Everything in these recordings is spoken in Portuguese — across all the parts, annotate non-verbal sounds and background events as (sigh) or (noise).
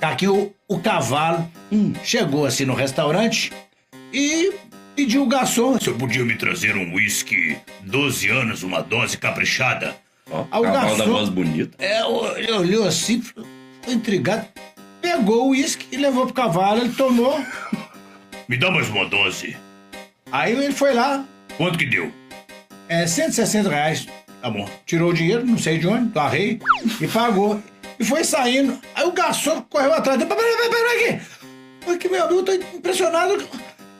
Tá aqui o, o cavalo hum, chegou assim no restaurante e pediu o garçom. Você podia me trazer um whisky 12 anos, uma dose caprichada? Ó, oh, cavalo garçom, da voz bonita. É, ele olhou assim, ficou intrigado, pegou o uísque e levou pro cavalo, ele tomou. (laughs) Me dá mais uma dose. Aí ele foi lá. Quanto que deu? É, 160 reais. Tá bom. Tirou o dinheiro, não sei de onde, do arreio, e pagou. E foi saindo. Aí o garçom correu atrás dele. Peraí, peraí, peraí, aqui. Porque, meu amigo, eu tô impressionado.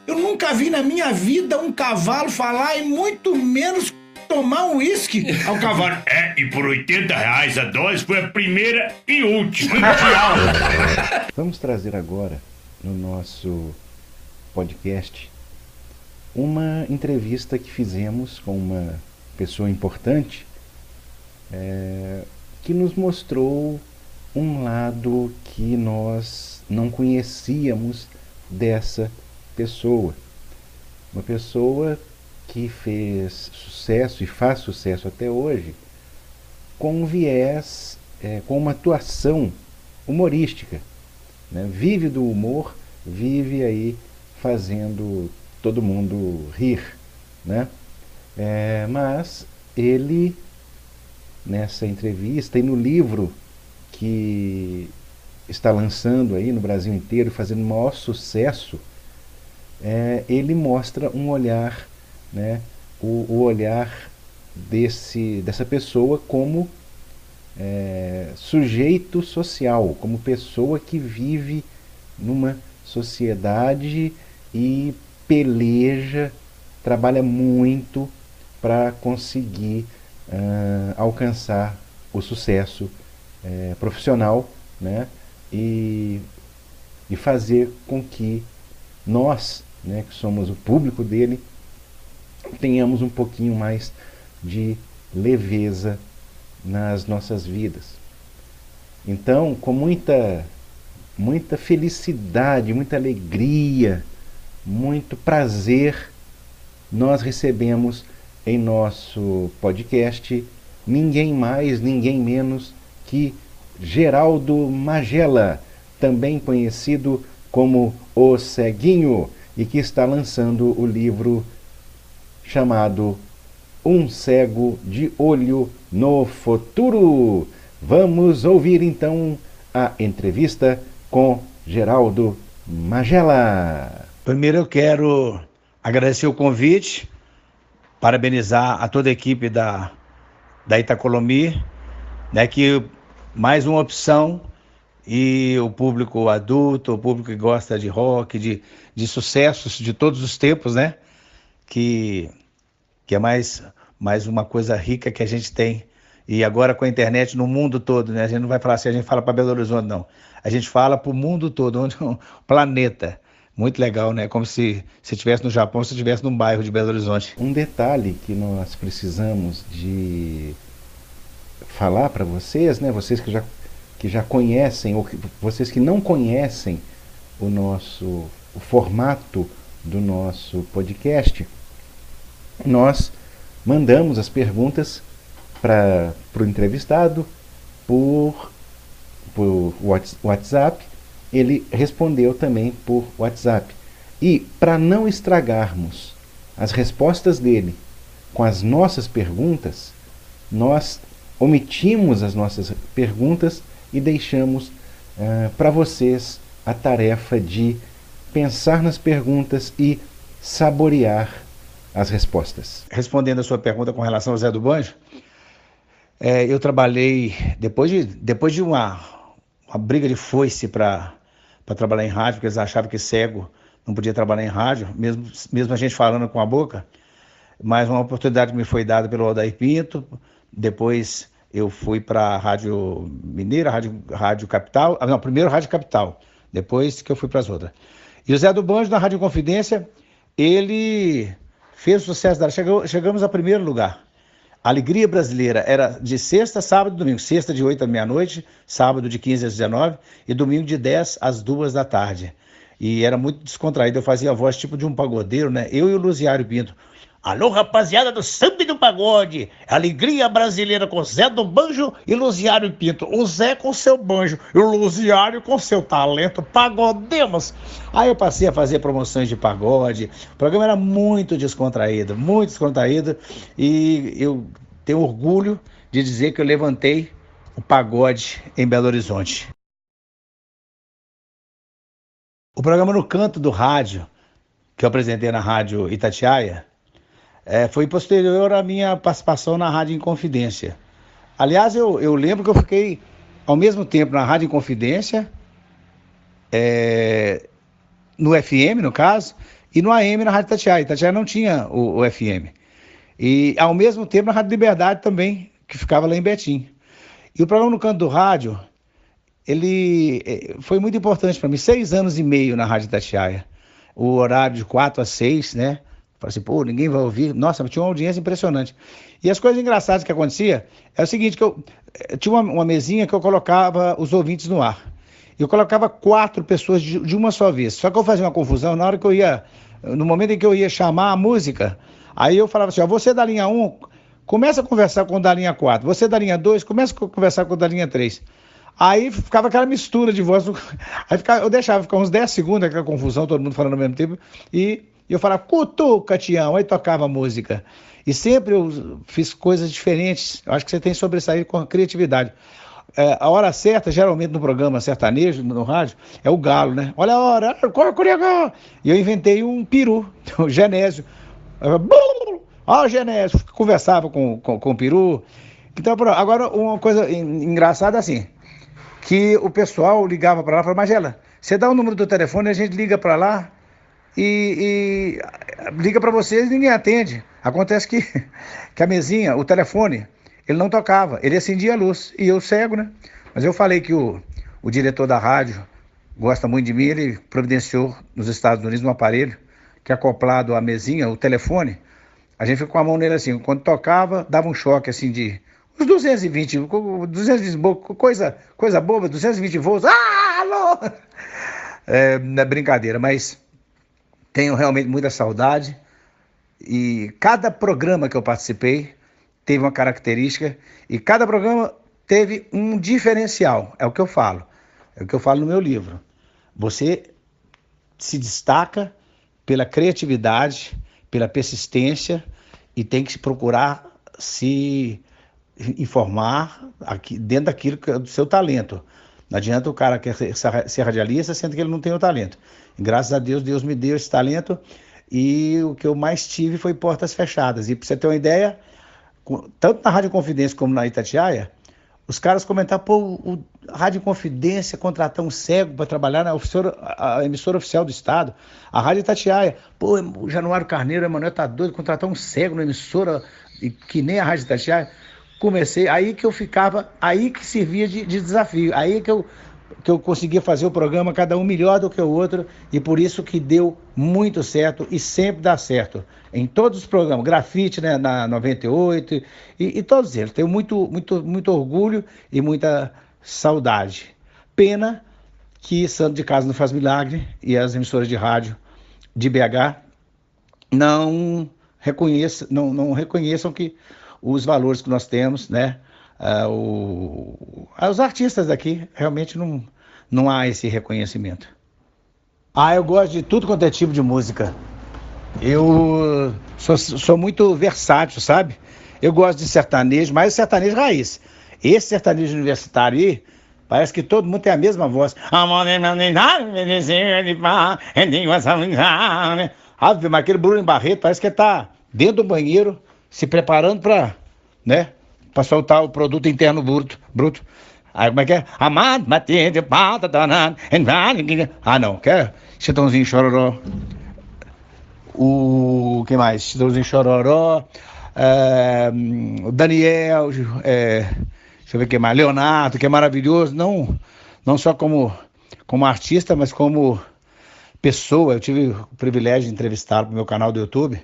Eu nunca vi na minha vida um cavalo falar e muito menos tomar um uísque ao cavalo. É, e por 80 reais a dose foi a primeira e última. (laughs) Vamos trazer agora no nosso podcast uma entrevista que fizemos com uma pessoa importante é, que nos mostrou um lado que nós não conhecíamos dessa pessoa. Uma pessoa que fez sucesso e faz sucesso até hoje com um viés, é, com uma atuação humorística. Né? Vive do humor, vive aí fazendo todo mundo rir. Né? É, mas ele, nessa entrevista e no livro que está lançando aí no Brasil inteiro, fazendo maior sucesso, é, ele mostra um olhar, né, o, o olhar desse, dessa pessoa como é, sujeito social, como pessoa que vive numa sociedade e peleja, trabalha muito para conseguir uh, alcançar o sucesso uh, profissional né? e, e fazer com que nós, né, que somos o público dele, tenhamos um pouquinho mais de leveza nas nossas vidas. Então, com muita muita felicidade, muita alegria, muito prazer, nós recebemos em nosso podcast ninguém mais, ninguém menos que Geraldo Magela, também conhecido como O Ceguinho, e que está lançando o livro chamado Um Cego de Olho no Futuro. Vamos ouvir então a entrevista com Geraldo Magela. Primeiro eu quero agradecer o convite, parabenizar a toda a equipe da, da Itacolomi, né, que mais uma opção e o público adulto, o público que gosta de rock, de, de sucessos de todos os tempos, né? Que, que é mais, mais uma coisa rica que a gente tem. E agora com a internet no mundo todo, né? A gente não vai falar assim, a gente fala para Belo Horizonte, não. A gente fala para o mundo todo, onde, (laughs) o planeta. Muito legal, né? Como se se estivesse no Japão, se estivesse num bairro de Belo Horizonte. Um detalhe que nós precisamos de falar para vocês, né? Vocês que já que já conhecem ou que, vocês que não conhecem o nosso o formato do nosso podcast, nós mandamos as perguntas para o entrevistado por, por WhatsApp ele respondeu também por WhatsApp. E para não estragarmos as respostas dele com as nossas perguntas, nós omitimos as nossas perguntas e deixamos uh, para vocês a tarefa de pensar nas perguntas e saborear as respostas. Respondendo a sua pergunta com relação ao Zé do Banjo, é, eu trabalhei, depois de, depois de uma, uma briga de foice para trabalhar em rádio, porque eles achavam que cego não podia trabalhar em rádio, mesmo, mesmo a gente falando com a boca. Mas uma oportunidade me foi dada pelo Aldair Pinto, depois eu fui para a Rádio Mineira, Rádio, Rádio Capital, ah, não, primeiro Rádio Capital, depois que eu fui para as outras. E o Zé do Banjo, na Rádio Confidência, ele fez o sucesso dela. Chegou, chegamos a primeiro lugar. A Alegria Brasileira era de sexta, sábado e domingo. Sexta de 8 à meia-noite, sábado de 15 às 19 e domingo de 10 às 2 da tarde. E era muito descontraído. Eu fazia a voz tipo de um pagodeiro, né? Eu e o Luziário Pinto. Alô, rapaziada do samba e do pagode. Alegria brasileira com Zé do Banjo e Luziário Pinto. O Zé com seu banjo e o Luziário com seu talento. Pagodemos. Aí eu passei a fazer promoções de pagode. O programa era muito descontraído, muito descontraído. E eu tenho orgulho de dizer que eu levantei o pagode em Belo Horizonte. O programa No Canto do Rádio, que eu apresentei na Rádio Itatiaia, é, foi posterior à minha participação na Rádio Inconfidência. Aliás, eu, eu lembro que eu fiquei ao mesmo tempo na Rádio Inconfidência, é, no FM, no caso, e no AM na Rádio Itatiaia. Itatiaia não tinha o, o, FM. E ao mesmo tempo na Rádio Liberdade também, que ficava lá em Betim. E o programa No Canto do Rádio, ele é, foi muito importante para mim. Seis anos e meio na Rádio Itatiaia. O horário de quatro a seis, né? Falei assim, pô, ninguém vai ouvir. Nossa, tinha uma audiência impressionante. E as coisas engraçadas que acontecia é o seguinte, que eu, eu eh, tinha uma, uma, mesinha que eu colocava os ouvintes no ar. Eu colocava quatro pessoas de, de, uma só vez. Só que eu fazia uma confusão na hora que eu ia, no momento em que eu ia chamar a música, aí eu falava assim, ó, você da linha 1, começa a conversar com o da linha 4. Você da linha 2, começa a conversar com o da linha 3. Aí ficava aquela mistura de voz. (laughs) Aí ficava, eu deixava ficar uns 10 segundos, aquela confusão, todo mundo falando ao mesmo tempo, e e eu falava, cutuca, Tião, aí tocava música. E sempre eu fiz coisas diferentes. Eu acho que você tem que sobressair com a criatividade. É, a hora certa, geralmente no programa sertanejo, no rádio, é o galo, né? Olha a hora, corre, corre. E eu inventei um peru, (laughs) o Genésio. Ó, Genésio, conversava com, com, com o peru. Então, agora, uma coisa engraçada assim, que o pessoal ligava para lá e falava, Magela, você dá o número do telefone, a gente liga para lá, e, e liga para vocês e ninguém atende. Acontece que, (laughs) que a mesinha, o telefone, ele não tocava, ele acendia a luz. E eu cego, né? Mas eu falei que o, o diretor da rádio gosta muito de mim, ele providenciou nos Estados Unidos um aparelho que acoplado à mesinha, o telefone, a gente ficou com a mão nele assim, quando tocava, dava um choque assim de uns 220, 220 coisa, coisa boba, 220 volts, ah, alô! (laughs) É, é brincadeira, mas tenho realmente muita saudade e cada programa que eu participei teve uma característica e cada programa teve um diferencial. É o que eu falo. É o que eu falo no meu livro. Você se destaca pela criatividade, pela persistência e tem que procurar se informar aqui, dentro daquilo que é do seu talento. Não adianta o cara quer ser radialista sendo que ele não tem o talento. Graças a Deus, Deus me deu esse talento e o que eu mais tive foi portas fechadas. E para você ter uma ideia, tanto na Rádio Confidência como na Itatiaia, os caras comentaram, pô, o Rádio Confidência contratar um cego para trabalhar na a emissora oficial do Estado. A Rádio Itatiaia, pô, o Januário Carneiro, o Emanuel tá doido, contratar um cego na emissora que nem a Rádio Itatiaia. Comecei, aí que eu ficava, aí que servia de, de desafio, aí que eu que eu conseguia fazer o programa, cada um melhor do que o outro, e por isso que deu muito certo e sempre dá certo. Em todos os programas, grafite né, na 98 e, e todos eles. Tenho muito, muito, muito orgulho e muita saudade. Pena que Santo de Casa não faz milagre e as emissoras de rádio de BH não reconheçam, não, não reconheçam que os valores que nós temos, né? Uh, o, os artistas daqui realmente não, não há esse reconhecimento. Ah, eu gosto de tudo quanto é tipo de música. Eu sou, sou muito versátil, sabe? Eu gosto de sertanejo, mas sertanejo raiz. Esse sertanejo universitário aí, parece que todo mundo tem a mesma voz. Ave, mas aquele Bruno Barreto parece que está dentro do banheiro se preparando para, né? Para soltar o produto interno bruto. bruto. Aí como é que é? Amado, batendo, pata, danado. Ah, não, quer? Chitãozinho chororó. O que mais? Chitãozinho chororó. É, o Daniel, é, deixa eu ver o que mais. Leonardo, que é maravilhoso. Não, não só como, como artista, mas como pessoa. Eu tive o privilégio de entrevistá-lo no meu canal do YouTube.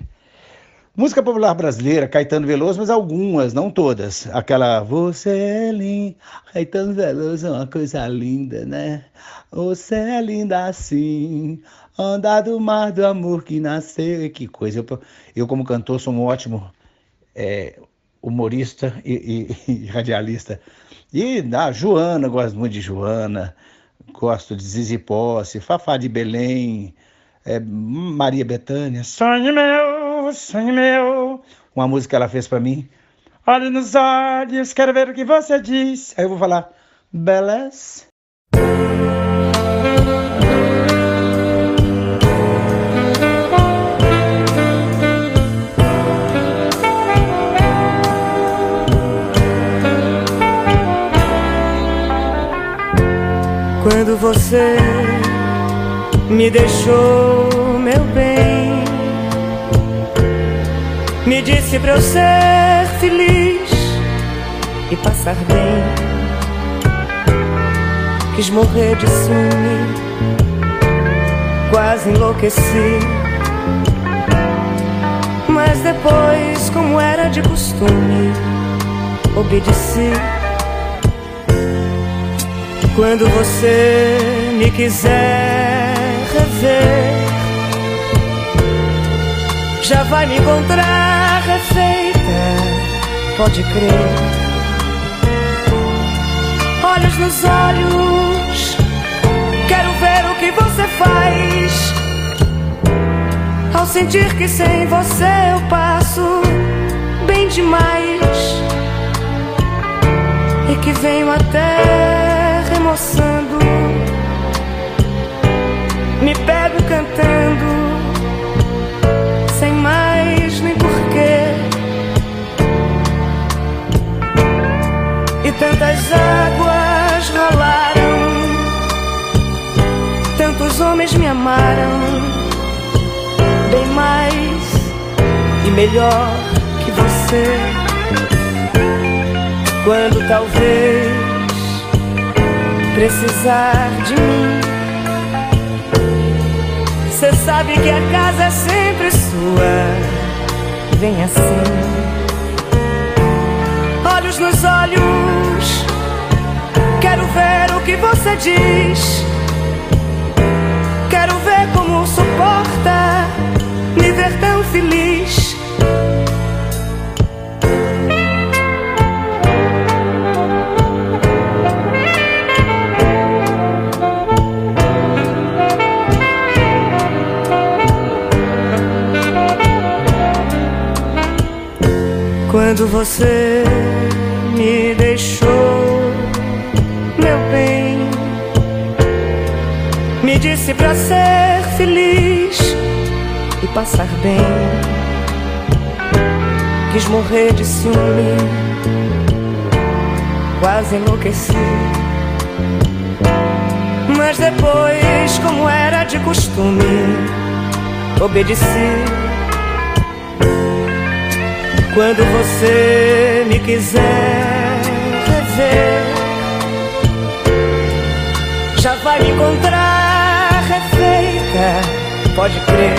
Música popular brasileira, Caetano Veloso, mas algumas, não todas. Aquela Você é lindo, Caetano Veloso é uma coisa linda, né? Você é linda assim, andar do mar do amor que nasceu. Que coisa. Eu, eu como cantor, sou um ótimo é, humorista e, e, (laughs) e, radialista. E da ah, Joana, gosto muito de Joana, gosto de Zizi Posse, Fafá de Belém, é, Maria Bethânia, sonho meu, sonho meu. Uma música ela fez para mim. Olhe nos olhos, quero ver o que você diz. Aí eu vou falar, belas. Quando você me deixou, meu bem, me disse pra eu ser feliz e passar bem. Quis morrer de ciúme, quase enlouqueci. Mas depois, como era de costume, obedeci. Quando você me quiser rever, já vai me encontrar pode crer. Olhos nos olhos, quero ver o que você faz. Ao sentir que sem você eu passo bem demais e que venho até remoçando, me pego cantando, tantas águas rolaram, tantos homens me amaram, bem mais e melhor que você. Quando talvez precisar de mim. Cê sabe que a casa é sempre sua. Vem assim, olhos nos olhos. Quero ver o que você diz. Quero ver como suporta me ver tão feliz. Quando você disse pra ser feliz e passar bem. Quis morrer de ciúme, quase enlouqueci. Mas depois, como era de costume, obedeci. Quando você me quiser rever, já vai me encontrar refeita, pode crer.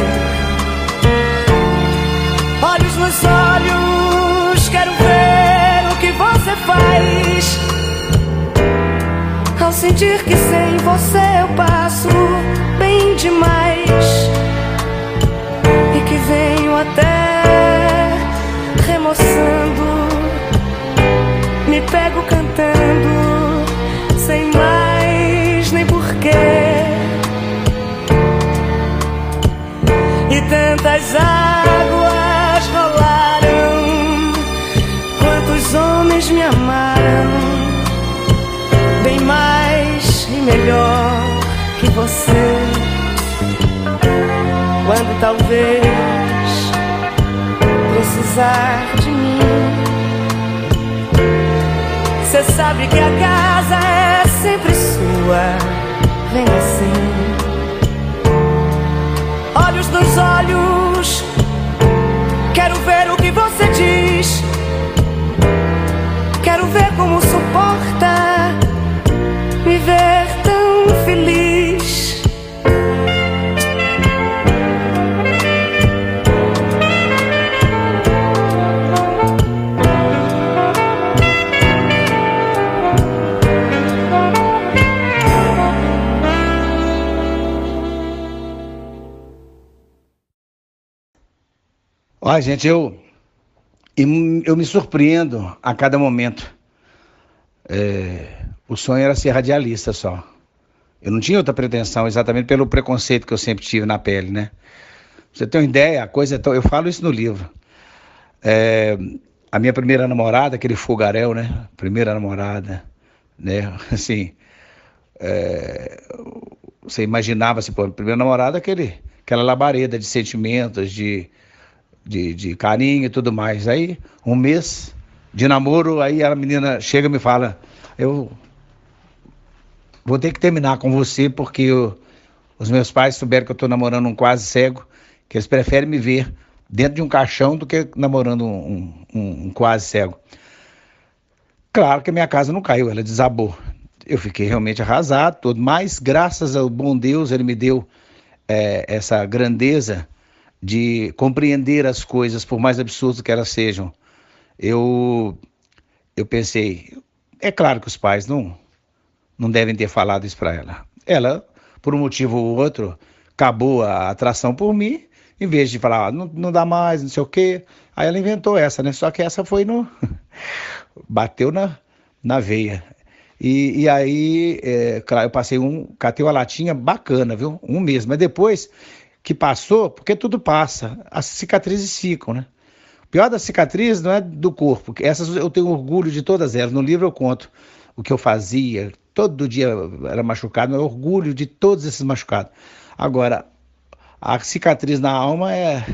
Olhos nos olhos, quero ver o que você faz. Ao sentir que sem você eu passo bem demais e que venho até remoçando, me pego cantando, tantas águas rolaram, quantos homens me amaram, bem mais e melhor que você. Quando talvez precisar de mim. Cê sabe que a casa é sempre sua. Vem assim, olhos nos olhos. Quero ver o que você diz. Quero ver como suporta Olha, gente, eu, eu me surpreendo a cada momento. É, o sonho era ser radialista só. Eu não tinha outra pretensão, exatamente pelo preconceito que eu sempre tive na pele, né? Você tem uma ideia, a coisa é tão... Eu falo isso no livro. É, a minha primeira namorada, aquele fogaréu, né? Primeira namorada, né? (laughs) Assim, é, você imaginava, assim, pô, primeira namorada, aquele, aquela labareda de sentimentos, de, de, de carinho e tudo mais. Aí, um mês de namoro, aí a menina chega e me fala, eu vou ter que terminar com você porque eu, os meus pais souberam que eu estou namorando um quase cego, que eles preferem me ver dentro de um caixão do que namorando um, um, um quase cego. Claro que a minha casa não caiu, ela desabou. Eu fiquei realmente arrasado, mas graças ao bom Deus, ele me deu é, essa grandeza de compreender as coisas, por mais absurdas que elas sejam. Eu, eu pensei, é claro que os pais não, não devem ter falado isso para ela. Ela, por um motivo ou outro, acabou a atração por mim, em vez de falar, ah, não, não dá mais, não sei o quê. Aí ela inventou essa, né? Só que essa foi no. (laughs) bateu na, na veia. E, e aí, é, claro, eu passei um. Catei uma latinha bacana, viu? Um mês. Mas depois que passou, porque tudo passa, as cicatrizes ficam, né? O pior das cicatrizes não é do corpo, essas eu tenho orgulho de todas elas. No livro eu conto o que eu fazia, todo dia era machucado, mas orgulho de todos esses machucados. Agora, a cicatriz na alma é,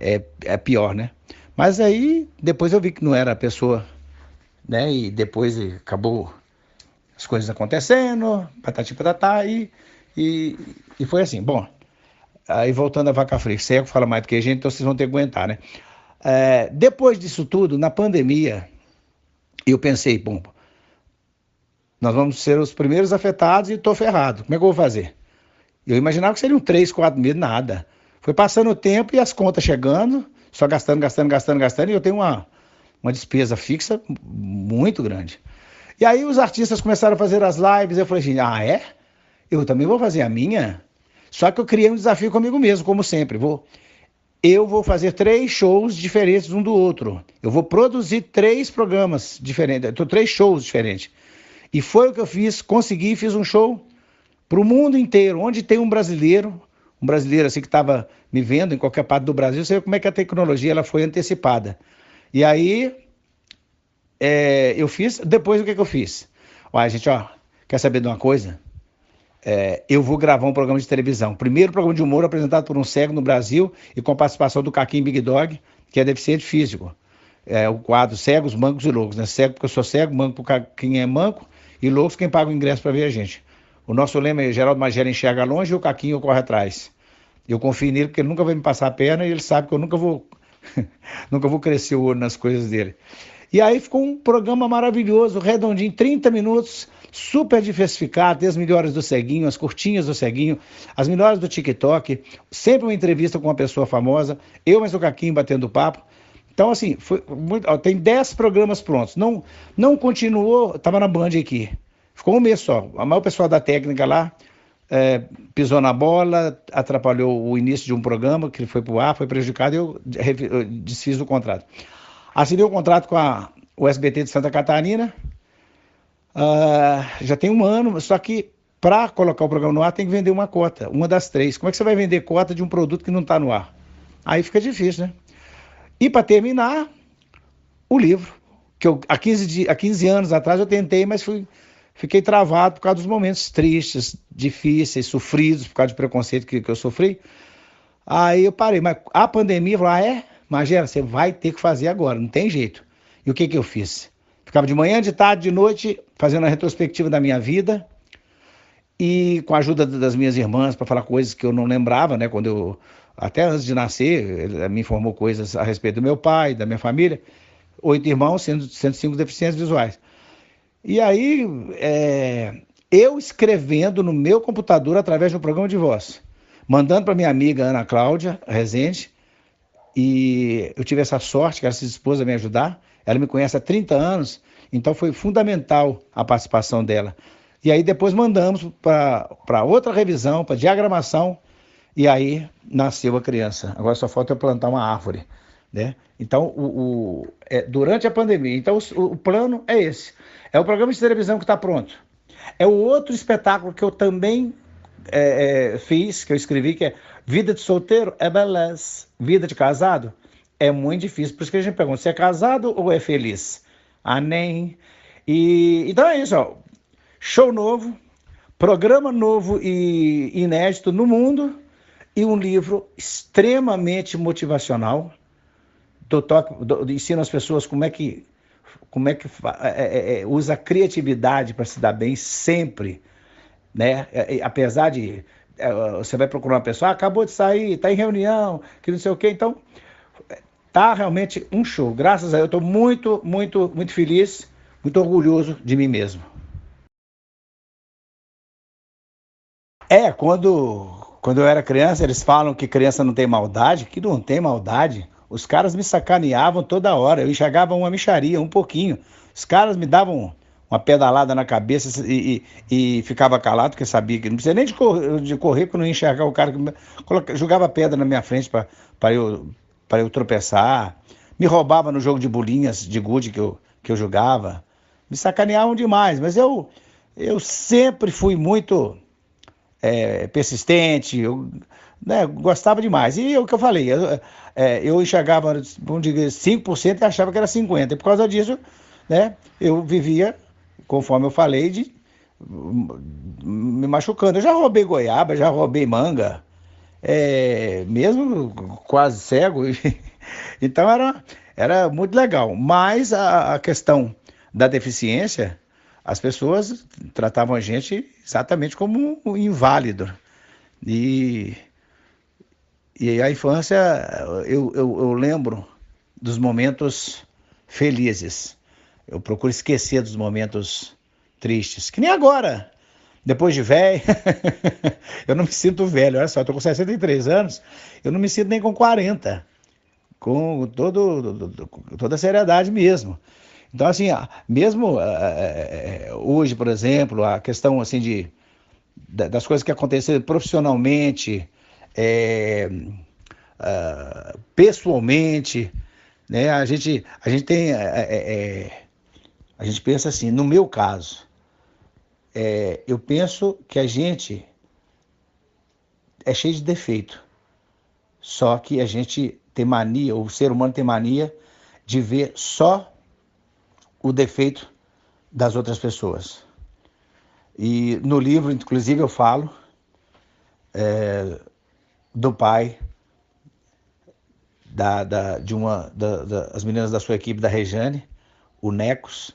é, é pior, né? Mas aí, depois eu vi que não era a pessoa, né? E depois acabou as coisas acontecendo, patati patatá, e, e, e foi assim. Bom, aí voltando a vaca fria, cego fala mais do que a gente, então vocês vão ter que aguentar, né? É, depois disso tudo, na pandemia, eu pensei, bom, nós vamos ser os primeiros afetados e estou ferrado. Como é que eu vou fazer? Eu imaginava que seriam três, quatro meses, nada. Foi passando o tempo e as contas chegando, só gastando, gastando, gastando, gastando, e eu tenho uma, uma despesa fixa muito grande. E aí os artistas começaram a fazer as lives, eu falei assim, ah, é? Eu também vou fazer a minha? Só que eu criei um desafio comigo mesmo, como sempre. Vou, eu vou fazer três shows diferentes um do outro. Eu vou produzir três programas diferentes, três shows diferentes. E foi o que eu fiz, consegui, fiz um show para o mundo inteiro, onde tem um brasileiro, um brasileiro assim que estava me vendo em qualquer parte do Brasil, você vê como é que a tecnologia ela foi antecipada. E aí é, eu fiz, depois o que, que eu fiz? Olha, gente, ó, quer saber de uma coisa? É, eu vou gravar um programa de televisão. Primeiro programa de humor apresentado por um cego no Brasil e com participação do Caquim Big Dog, que é deficiente físico. É o quadro Cegos, Mancos e Loucos. Né? Cego porque eu sou cego, manco porque quem é manco e loucos quem paga o ingresso para ver a gente. O nosso lema é Geraldo Magela enxerga longe e o Caquinho corre atrás. Eu confio nele porque ele nunca vai me passar a perna e ele sabe que eu nunca vou (laughs) nunca vou crescer o olho nas coisas dele. E aí ficou um programa maravilhoso, redondinho, 30 minutos, super diversificado, as melhores do Ceguinho, as curtinhas do Ceguinho, as melhores do TikTok, sempre uma entrevista com uma pessoa famosa, eu mais o Caquinho batendo papo. Então, assim, muito, ó, tem 10 programas prontos. Não, não continuou, estava na Band aqui. Ficou um mês só. A maior pessoal da técnica lá é, pisou na bola, atrapalhou o início de um programa que foi para o ar, foi prejudicado e eu, eu desfiz o contrato. Assinei o contrato com a, o SBT de Santa Catarina. Uh, já tem um ano, só que para colocar o programa no ar tem que vender uma cota, uma das três. Como é que você vai vender cota de um produto que não está no ar? Aí fica difícil, né? E para terminar, o livro, que eu, há, 15 há 15 anos atrás eu tentei, mas fui, fiquei travado por causa dos momentos tristes, difíceis, sofridos, por causa do preconceito que, que eu sofri. Aí eu parei, mas a pandemia falou: ah, é? Magela, você vai ter que fazer agora, não tem jeito. E o que, que eu fiz? Ficava de manhã, de tarde, de noite, fazendo a retrospectiva da minha vida e com a ajuda das minhas irmãs para falar coisas que eu não lembrava, né? Quando eu até antes de nascer, ele me informou coisas a respeito do meu pai, da minha família. Oito irmãos, sendo 105 deficientes visuais. E aí, é, eu escrevendo no meu computador através um programa de voz, mandando para minha amiga Ana Cláudia Rezende, e eu tive essa sorte que ela se dispôs a me ajudar. Ela me conhece há 30 anos, então foi fundamental a participação dela. E aí depois mandamos para outra revisão, para diagramação, e aí nasceu a criança. Agora só falta plantar uma árvore. Né? Então, o, o é, durante a pandemia, então o, o, plano é esse. É o programa de televisão que está pronto. É o outro espetáculo que eu também é, é, fiz, que eu escrevi, que é Vida de solteiro é beleza. Vida de casado é muito difícil. Por isso que a gente pergunta, você é casado ou é feliz? Nem. E, então é isso, ó. Show novo, programa novo e inédito no mundo e um livro extremamente motivacional. Do do, ensina as pessoas como é que como é que é, é, é, usa a criatividade para se dar bem sempre, né? É, é, apesar de você vai procurar uma pessoa, ah, acabou de sair, está em reunião, que não sei o quê, então tá realmente um show. Graças a Deus, eu estou muito, muito, muito feliz, muito orgulhoso de mim mesmo. É, quando, quando eu era criança, eles falam que criança não tem maldade, que não tem maldade. Os caras me sacaneavam toda hora, eu enxergava uma micharia, um pouquinho. Os caras me davam uma pedalada na cabeça e, e, e ficava calado, porque sabia que não precisa nem de correr, de correr porque não ia enxergar o cara que jogava pedra na minha frente para eu, eu tropeçar. Me roubava no jogo de bolinhas de gude que eu, que eu jogava. Me sacaneavam demais, mas eu, eu sempre fui muito é, persistente, eu né, gostava demais. E o que eu falei, eu, é, eu enxergava, vamos dizer, 5% e achava que era 50%. E por causa disso, né, eu vivia, conforme eu falei, de me machucando. Eu já roubei goiaba, já roubei manga, é, mesmo quase cego. (laughs) então era, era muito legal. Mas a, a questão da deficiência as pessoas tratavam a gente exatamente como um inválido. E, e a infância, eu, eu, eu lembro dos momentos felizes. Eu procuro esquecer dos momentos tristes, que nem agora. Depois de velho, (laughs) eu não me sinto velho. Olha só, eu tô com 63 anos, eu não me sinto nem com 40. Com todo, toda a seriedade mesmo. Então, assim, mesmo é, hoje, por exemplo, a questão assim de, das coisas que aconteceram profissionalmente, é, pessoalmente, né? A gente, a gente tem, é, a gente pensa assim, no meu caso, eu penso que a gente é cheio de defeito, só que a gente tem mania, o ser humano tem mania de ver só o defeito das outras pessoas. E no livro, inclusive, eu falo é, do pai da, da, de uma das da, meninas da sua equipe, da Rejane, o Necos,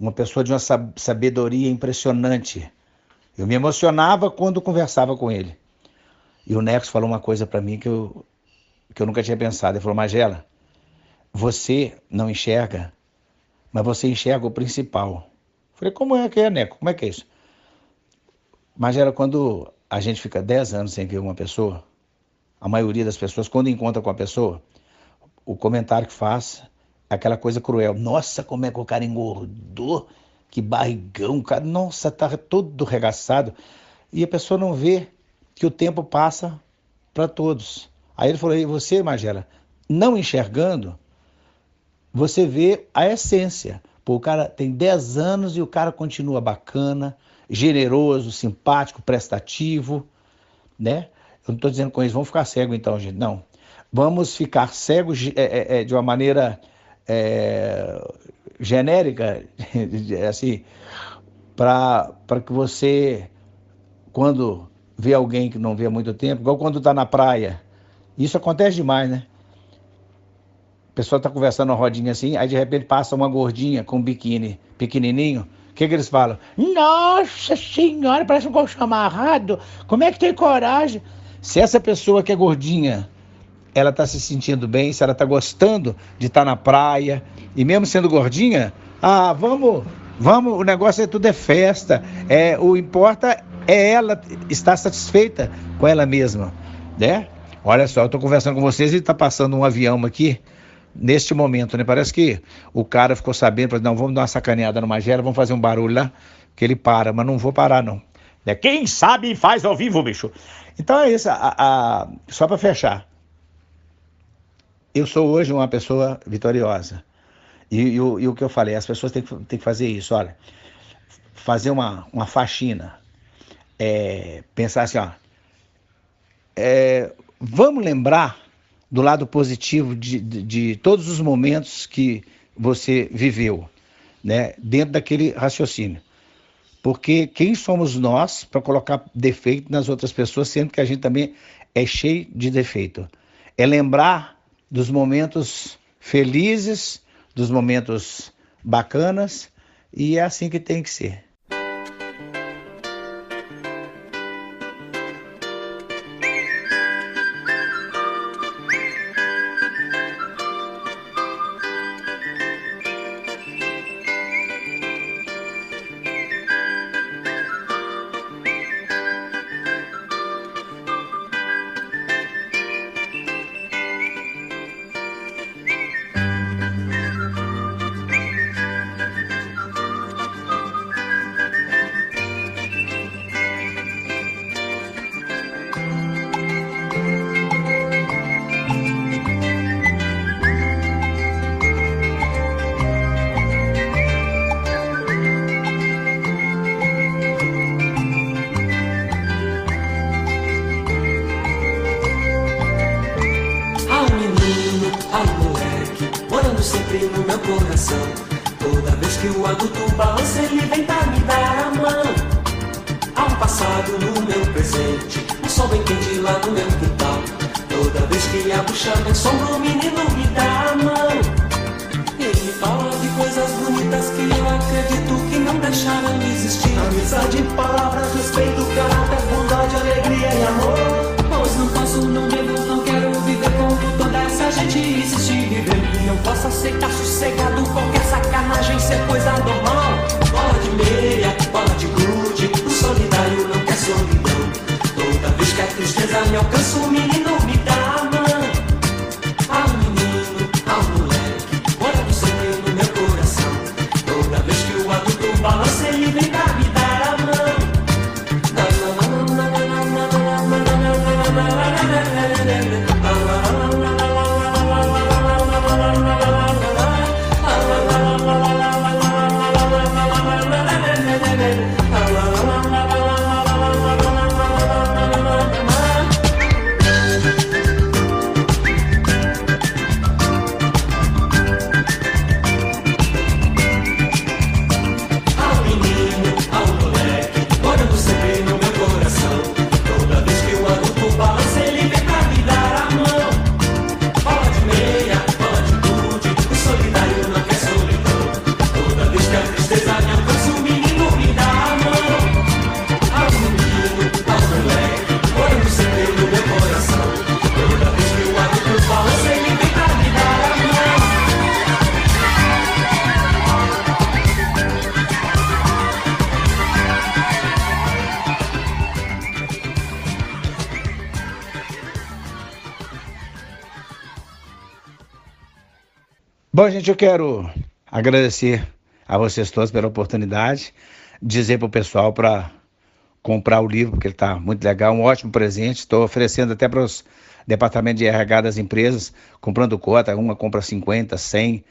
uma pessoa de uma sabedoria impressionante. Eu me emocionava quando conversava com ele. E o Necos falou uma coisa para mim que eu, que eu nunca tinha pensado. Ele falou, Magela, você não enxerga mas você enxerga o principal. Falei, como é que é, Neco? Como é que é isso? Mas era quando a gente fica 10 anos sem ver uma pessoa, a maioria das pessoas, quando encontra com a pessoa, o comentário que faz aquela coisa cruel. Nossa, como é que o cara engordou, que barrigão, cara, nossa, tá todo regaçado. E a pessoa não vê que o tempo passa para todos. Aí ele falou, e você, Magela, não enxergando, você vê a essência. Pô, o cara tem 10 anos e o cara continua bacana, generoso, simpático, prestativo, né? Eu não estou dizendo com isso, vamos ficar cego então, gente. Não. Vamos ficar cegos é, é, é de uma maneira é, genérica, (laughs) assim, para que você, quando vê alguém que não vê há muito tempo, igual quando está na praia, isso acontece demais, né? A pessoa está conversando uma rodinha assim, aí de repente passa uma gordinha com um biquíni pequenininho. O que, que eles falam? Nossa senhora, parece um colchão amarrado. Como é que tem coragem? Se essa pessoa que é gordinha, ela está se sentindo bem, se ela está gostando de estar tá na praia, e mesmo sendo gordinha, ah, vamos, vamos, o negócio é tudo é festa. É, o importa é ela estar satisfeita com ela mesma, né? Olha só, eu estou conversando com vocês e está passando um avião aqui neste momento, né? Parece que o cara ficou sabendo, não, vamos dar uma sacaneada no Magela, vamos fazer um barulho lá, que ele para, mas não vou parar não. Né? Quem sabe faz ao vivo, bicho. Então é isso, a, a... só para fechar. Eu sou hoje uma pessoa vitoriosa. E, e, e, o que eu falei, as pessoas têm que, têm que fazer isso, olha, fazer uma, uma faxina, é, pensar assim, ó, é, vamos lembrar do lado positivo de, de, de, todos os momentos que você viveu, né, dentro daquele raciocínio. Porque quem somos nós para colocar defeito nas outras pessoas, sendo que a gente também é cheio de defeito? É lembrar dos momentos felizes, dos momentos bacanas, e é assim que tem que ser. possa aceitar sossegado qualquer sacanagem ser é coisa normal. Bola de meia, bola de grude, o solidário não quer solidão. Toda vez que a tristeza me alcança, humilha Bom, gente, eu quero agradecer a vocês todos pela oportunidade, dizer para o pessoal para comprar o livro, porque ele está muito legal, um ótimo presente. Estou oferecendo até para os departamentos de RH das empresas, comprando cota, uma compra 50, 100,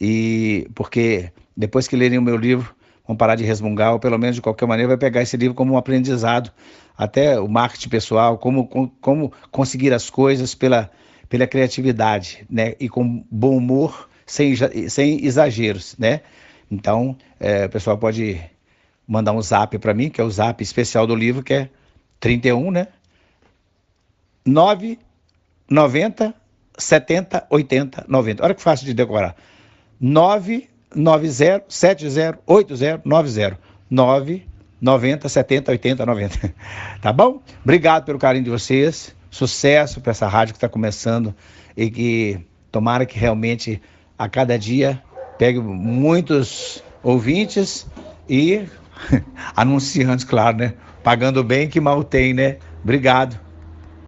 e porque depois que lerem o meu livro, vão parar de resmungar, ou pelo menos de qualquer maneira vai pegar esse livro como um aprendizado, até o marketing pessoal, como, como conseguir as coisas pela, pela criatividade, né? E com bom humor sem, sem exageros, né? Então, é, o pessoal pode mandar um zap para mim, que é o zap especial do livro, que é 31, né? 9 90 70 80 90. Olha que fácil de decorar. 9 90 70 80 90. 9 90 70 80 90. Tá bom? Obrigado pelo carinho de vocês. Sucesso para essa rádio que está começando e que tomara que realmente a cada dia pegue muitos ouvintes e (laughs) anunciantes, claro, né? Pagando bem que mal tem, né? Obrigado.